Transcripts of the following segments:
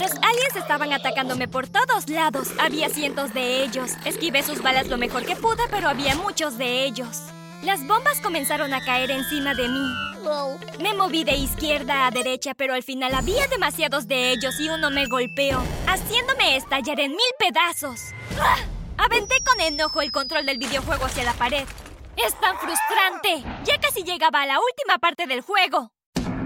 Los aliens estaban atacándome por todos lados. Había cientos de ellos. Esquivé sus balas lo mejor que pude, pero había muchos de ellos. Las bombas comenzaron a caer encima de mí. Me moví de izquierda a derecha, pero al final había demasiados de ellos y uno me golpeó, haciéndome estallar en mil pedazos. ¡Ah! Aventé con enojo el control del videojuego hacia la pared. ¡Es tan frustrante! Ya casi llegaba a la última parte del juego.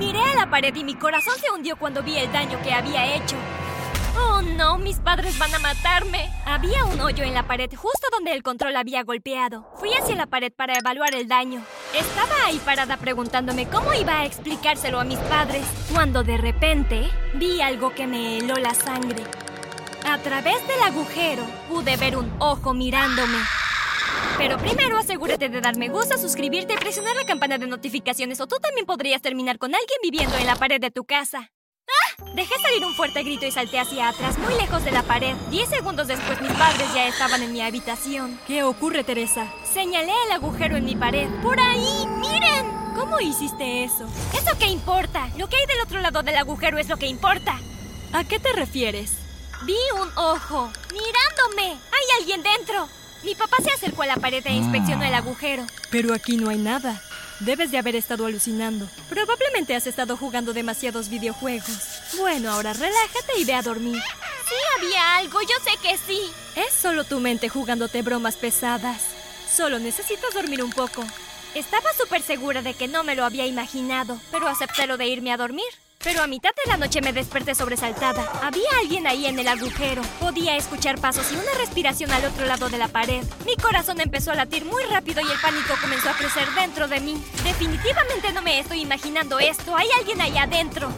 Miré a la pared y mi corazón se hundió cuando vi el daño que había hecho. ¡Oh, no! ¡Mis padres van a matarme! Había un hoyo en la pared justo donde el control había golpeado. Fui hacia la pared para evaluar el daño. Estaba ahí parada preguntándome cómo iba a explicárselo a mis padres, cuando de repente vi algo que me heló la sangre. A través del agujero pude ver un ojo mirándome. Pero primero asegúrate de dar me gusta, suscribirte y presionar la campana de notificaciones o tú también podrías terminar con alguien viviendo en la pared de tu casa. ¡Ah! Dejé salir un fuerte grito y salté hacia atrás, muy lejos de la pared. Diez segundos después mis padres ya estaban en mi habitación. ¿Qué ocurre, Teresa? Señalé el agujero en mi pared. ¡Por ahí! ¡Miren! ¿Cómo hiciste eso? ¿Eso qué importa? Lo que hay del otro lado del agujero es lo que importa. ¿A qué te refieres? Vi un ojo mirándome. Hay alguien dentro. Mi papá se acercó a la pared e inspeccionó el agujero. Pero aquí no hay nada. Debes de haber estado alucinando. Probablemente has estado jugando demasiados videojuegos. Bueno, ahora relájate y ve a dormir. Sí había algo, yo sé que sí. Es solo tu mente jugándote bromas pesadas. Solo necesitas dormir un poco. Estaba súper segura de que no me lo había imaginado, pero acepté lo de irme a dormir. Pero a mitad de la noche me desperté sobresaltada. Había alguien ahí en el agujero. Podía escuchar pasos y una respiración al otro lado de la pared. Mi corazón empezó a latir muy rápido y el pánico comenzó a crecer dentro de mí. Definitivamente no me estoy imaginando esto. Hay alguien ahí adentro.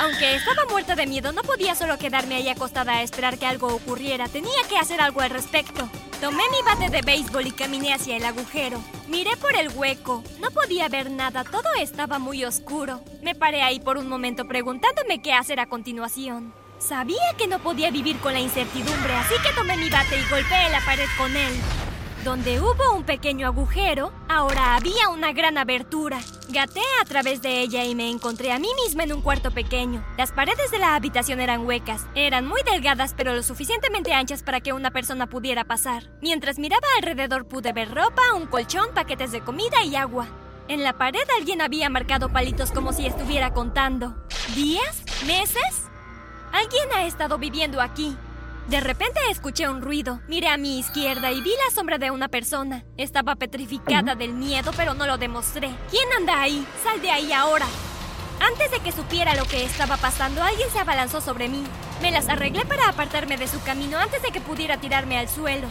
Aunque estaba muerta de miedo, no podía solo quedarme ahí acostada a esperar que algo ocurriera. Tenía que hacer algo al respecto. Tomé mi bate de béisbol y caminé hacia el agujero. Miré por el hueco. No podía ver nada, todo estaba muy oscuro. Me paré ahí por un momento preguntándome qué hacer a continuación. Sabía que no podía vivir con la incertidumbre, así que tomé mi bate y golpeé la pared con él. Donde hubo un pequeño agujero, ahora había una gran abertura. Gaté a través de ella y me encontré a mí misma en un cuarto pequeño. Las paredes de la habitación eran huecas. Eran muy delgadas pero lo suficientemente anchas para que una persona pudiera pasar. Mientras miraba alrededor pude ver ropa, un colchón, paquetes de comida y agua. En la pared alguien había marcado palitos como si estuviera contando. ¿Días? ¿Meses? Alguien ha estado viviendo aquí. De repente escuché un ruido. Miré a mi izquierda y vi la sombra de una persona. Estaba petrificada del miedo, pero no lo demostré. ¿Quién anda ahí? Sal de ahí ahora. Antes de que supiera lo que estaba pasando, alguien se abalanzó sobre mí. Me las arreglé para apartarme de su camino antes de que pudiera tirarme al suelo.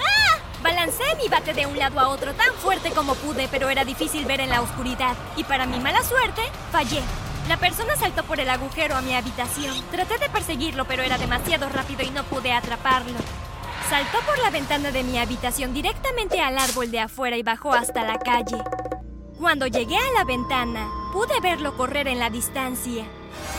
¡Ah! Balancé mi bate de un lado a otro tan fuerte como pude, pero era difícil ver en la oscuridad. Y para mi mala suerte, fallé. La persona saltó por el agujero a mi habitación. Traté de perseguirlo, pero era demasiado rápido y no pude atraparlo. Saltó por la ventana de mi habitación directamente al árbol de afuera y bajó hasta la calle. Cuando llegué a la ventana, pude verlo correr en la distancia.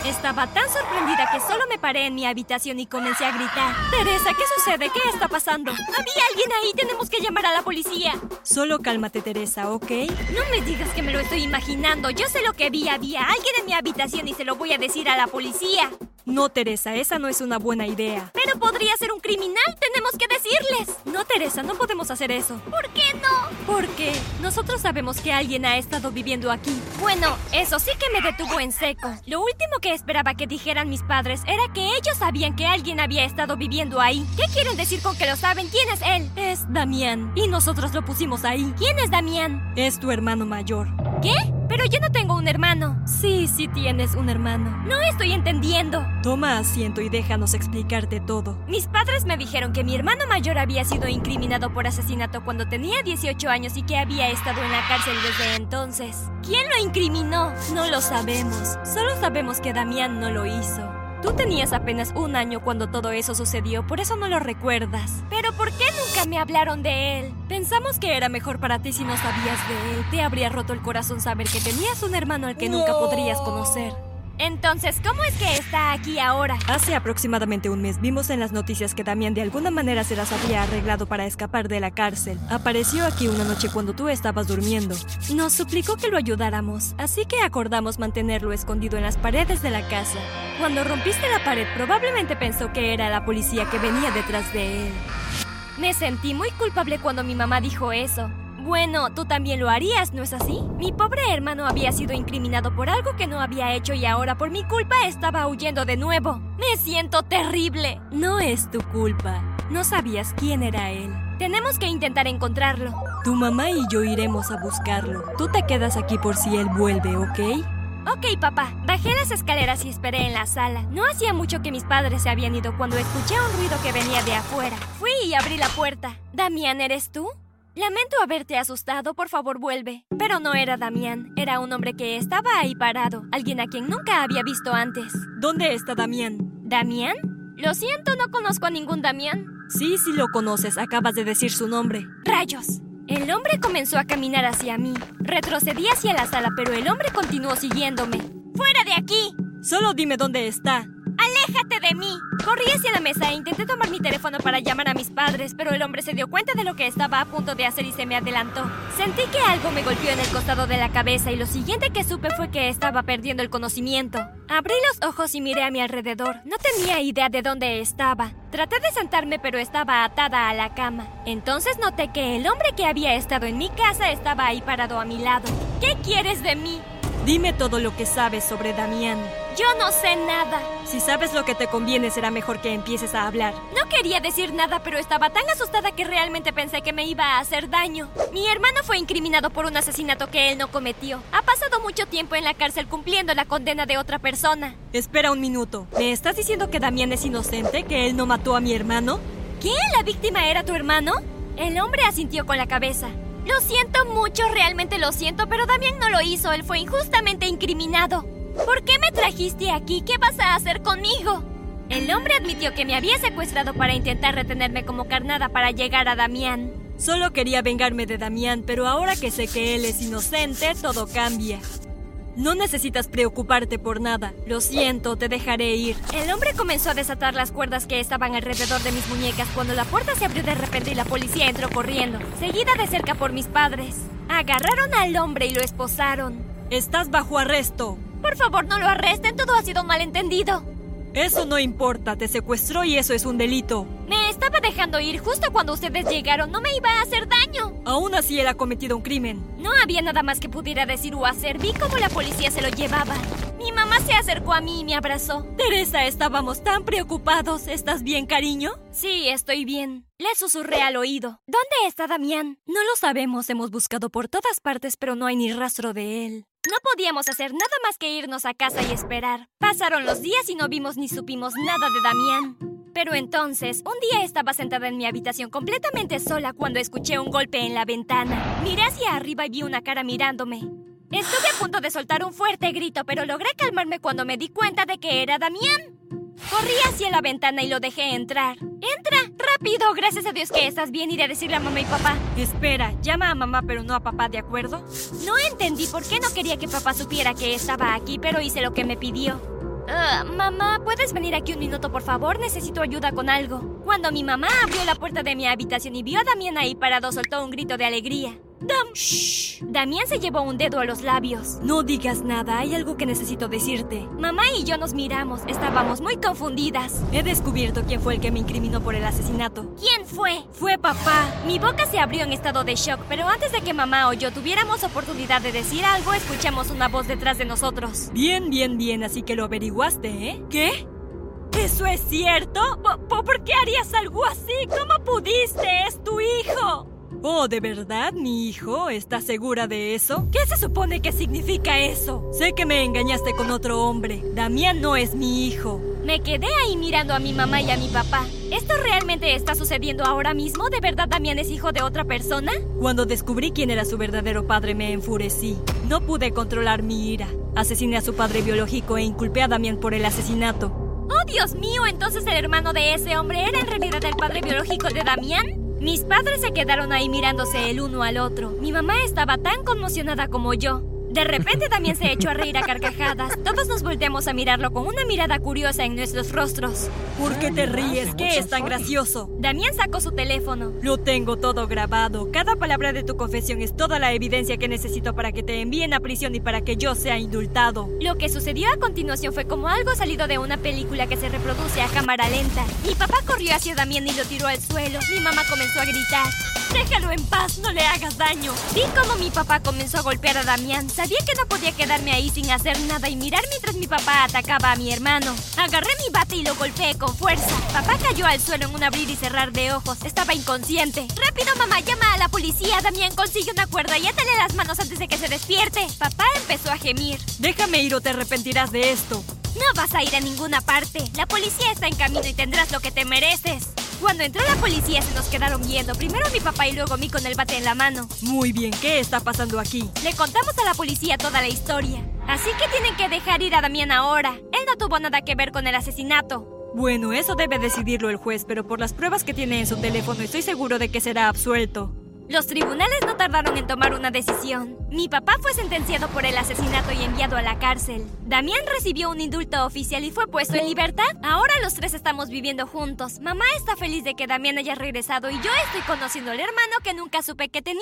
Estaba tan sorprendida que solo me paré en mi habitación y comencé a gritar. Teresa, ¿qué sucede? ¿Qué está pasando? Había alguien ahí, tenemos que llamar a la policía. Solo cálmate, Teresa, ¿ok? No me digas que me lo estoy imaginando. Yo sé lo que vi. Había alguien en mi habitación y se lo voy a decir a la policía. No, Teresa, esa no es una buena idea. Pero podría ser un criminal. Tenemos que decirles. No, Teresa, no podemos hacer eso. ¿Por qué no? Porque nosotros sabemos que alguien ha estado viviendo aquí. Bueno, eso sí que me detuvo en seco. Lo último que esperaba que dijeran mis padres era que ellos sabían que alguien había estado viviendo ahí. ¿Qué quieren decir con que lo saben? ¿Quién es él? Es Damián. Y nosotros lo pusimos ahí. ¿Quién es Damián? Es tu hermano mayor. ¿Qué? Pero yo no tengo un hermano. Sí, sí tienes un hermano. No estoy entendiendo. Toma asiento y déjanos explicarte todo. Mis padres me dijeron que mi hermano mayor había sido incriminado por asesinato cuando tenía 18 años y que había estado en la cárcel desde entonces. ¿Quién lo incriminó? No lo sabemos. Solo sabemos que Damián no lo hizo. Tú tenías apenas un año cuando todo eso sucedió, por eso no lo recuerdas. ¿Pero por qué nunca me hablaron de él? Pensamos que era mejor para ti si no sabías de él. Te habría roto el corazón saber que tenías un hermano al que nunca podrías conocer. Entonces, ¿cómo es que está aquí ahora? Hace aproximadamente un mes vimos en las noticias que Damián de alguna manera se las había arreglado para escapar de la cárcel. Apareció aquí una noche cuando tú estabas durmiendo. Nos suplicó que lo ayudáramos, así que acordamos mantenerlo escondido en las paredes de la casa. Cuando rompiste la pared, probablemente pensó que era la policía que venía detrás de él. Me sentí muy culpable cuando mi mamá dijo eso. Bueno, tú también lo harías, ¿no es así? Mi pobre hermano había sido incriminado por algo que no había hecho y ahora por mi culpa estaba huyendo de nuevo. Me siento terrible. No es tu culpa. No sabías quién era él. Tenemos que intentar encontrarlo. Tu mamá y yo iremos a buscarlo. Tú te quedas aquí por si él vuelve, ¿ok? Ok, papá. Bajé las escaleras y esperé en la sala. No hacía mucho que mis padres se habían ido cuando escuché un ruido que venía de afuera. Fui y abrí la puerta. Damián, ¿eres tú? Lamento haberte asustado, por favor vuelve. Pero no era Damián, era un hombre que estaba ahí parado, alguien a quien nunca había visto antes. ¿Dónde está Damián? ¿Damián? Lo siento, no conozco a ningún Damián. Sí, sí lo conoces, acabas de decir su nombre. ¡Rayos! El hombre comenzó a caminar hacia mí. Retrocedí hacia la sala, pero el hombre continuó siguiéndome. ¡Fuera de aquí! Solo dime dónde está. ¡Aléjate de mí! Corrí hacia la mesa e intenté tomar mi teléfono para llamar a mis padres, pero el hombre se dio cuenta de lo que estaba a punto de hacer y se me adelantó. Sentí que algo me golpeó en el costado de la cabeza y lo siguiente que supe fue que estaba perdiendo el conocimiento. Abrí los ojos y miré a mi alrededor. No tenía idea de dónde estaba. Traté de sentarme pero estaba atada a la cama. Entonces noté que el hombre que había estado en mi casa estaba ahí parado a mi lado. ¿Qué quieres de mí? Dime todo lo que sabes sobre Damián. Yo no sé nada. Si sabes lo que te conviene, será mejor que empieces a hablar. No quería decir nada, pero estaba tan asustada que realmente pensé que me iba a hacer daño. Mi hermano fue incriminado por un asesinato que él no cometió. Ha pasado mucho tiempo en la cárcel cumpliendo la condena de otra persona. Espera un minuto. ¿Me estás diciendo que Damián es inocente? ¿Que él no mató a mi hermano? ¿Qué? ¿La víctima era tu hermano? El hombre asintió con la cabeza. Lo siento mucho, realmente lo siento, pero Damián no lo hizo, él fue injustamente incriminado. ¿Por qué me trajiste aquí? ¿Qué vas a hacer conmigo? El hombre admitió que me había secuestrado para intentar retenerme como carnada para llegar a Damián. Solo quería vengarme de Damián, pero ahora que sé que él es inocente, todo cambia. No necesitas preocuparte por nada. Lo siento, te dejaré ir. El hombre comenzó a desatar las cuerdas que estaban alrededor de mis muñecas cuando la puerta se abrió de repente y la policía entró corriendo, seguida de cerca por mis padres. Agarraron al hombre y lo esposaron. Estás bajo arresto. Por favor, no lo arresten, todo ha sido un malentendido. Eso no importa, te secuestró y eso es un delito. Me estaba dejando ir justo cuando ustedes llegaron, no me iba a hacer daño. Aún así él ha cometido un crimen. No había nada más que pudiera decir o hacer, vi cómo la policía se lo llevaba. Mi mamá se acercó a mí y me abrazó. Teresa, estábamos tan preocupados. ¿Estás bien, cariño? Sí, estoy bien. Le susurré al oído. ¿Dónde está Damián? No lo sabemos, hemos buscado por todas partes, pero no hay ni rastro de él. No podíamos hacer nada más que irnos a casa y esperar. Pasaron los días y no vimos ni supimos nada de Damián. Pero entonces, un día estaba sentada en mi habitación completamente sola cuando escuché un golpe en la ventana. Miré hacia arriba y vi una cara mirándome. Estuve a punto de soltar un fuerte grito, pero logré calmarme cuando me di cuenta de que era Damián. Corrí hacia la ventana y lo dejé entrar. ¡Entra! ¡Rápido! Gracias a Dios que estás bien. Iré a decirle a mamá y papá. Espera, llama a mamá pero no a papá, ¿de acuerdo? No entendí por qué no quería que papá supiera que estaba aquí, pero hice lo que me pidió. Ah, mamá, ¿puedes venir aquí un minuto, por favor? Necesito ayuda con algo. Cuando mi mamá abrió la puerta de mi habitación y vio a Damián ahí parado, soltó un grito de alegría. Dam Shh. Damián se llevó un dedo a los labios. No digas nada, hay algo que necesito decirte. Mamá y yo nos miramos, estábamos muy confundidas. He descubierto quién fue el que me incriminó por el asesinato. ¿Quién fue? Fue papá. Mi boca se abrió en estado de shock, pero antes de que mamá o yo tuviéramos oportunidad de decir algo, escuchamos una voz detrás de nosotros. Bien, bien, bien, así que lo averiguaste, ¿eh? ¿Qué? ¿Eso es cierto? ¿Por, ¿Por qué harías algo así? ¿Cómo pudiste? Es tu hijo. Oh, ¿de verdad, mi hijo? ¿Estás segura de eso? ¿Qué se supone que significa eso? Sé que me engañaste con otro hombre. Damián no es mi hijo. Me quedé ahí mirando a mi mamá y a mi papá. ¿Esto realmente está sucediendo ahora mismo? ¿De verdad Damián es hijo de otra persona? Cuando descubrí quién era su verdadero padre me enfurecí. No pude controlar mi ira. Asesiné a su padre biológico e inculpé a Damián por el asesinato. ¡Oh, Dios mío! ¿Entonces el hermano de ese hombre era en realidad el padre biológico de Damián? Mis padres se quedaron ahí mirándose el uno al otro. Mi mamá estaba tan conmocionada como yo. De repente Damián se echó a reír a carcajadas. Todos nos volteamos a mirarlo con una mirada curiosa en nuestros rostros. ¿Por qué te ríes? ¿Qué es tan gracioso? Damián sacó su teléfono. Lo tengo todo grabado. Cada palabra de tu confesión es toda la evidencia que necesito para que te envíen a prisión y para que yo sea indultado. Lo que sucedió a continuación fue como algo salido de una película que se reproduce a cámara lenta. Mi papá corrió hacia Damián y lo tiró al suelo. Mi mamá comenzó a gritar. Déjalo en paz, no le hagas daño. Vi cómo mi papá comenzó a golpear a Damián. Sabía que no podía quedarme ahí sin hacer nada y mirar mientras mi papá atacaba a mi hermano. Agarré mi bate y lo golpeé con fuerza. Papá cayó al suelo en un abrir y cerrar de ojos. Estaba inconsciente. Rápido, mamá, llama a la policía. Damián consigue una cuerda y atale las manos antes de que se despierte. Papá empezó a gemir. Déjame ir o te arrepentirás de esto. No vas a ir a ninguna parte. La policía está en camino y tendrás lo que te mereces. Cuando entró la policía se nos quedaron viendo, primero mi papá y luego a mí con el bate en la mano. Muy bien, ¿qué está pasando aquí? Le contamos a la policía toda la historia. Así que tienen que dejar ir a Damián ahora. Él no tuvo nada que ver con el asesinato. Bueno, eso debe decidirlo el juez, pero por las pruebas que tiene en su teléfono estoy seguro de que será absuelto. Los tribunales no tardaron en tomar una decisión. Mi papá fue sentenciado por el asesinato y enviado a la cárcel. Damián recibió un indulto oficial y fue puesto en libertad. Ahora los tres estamos viviendo juntos. Mamá está feliz de que Damián haya regresado y yo estoy conociendo al hermano que nunca supe que tenía.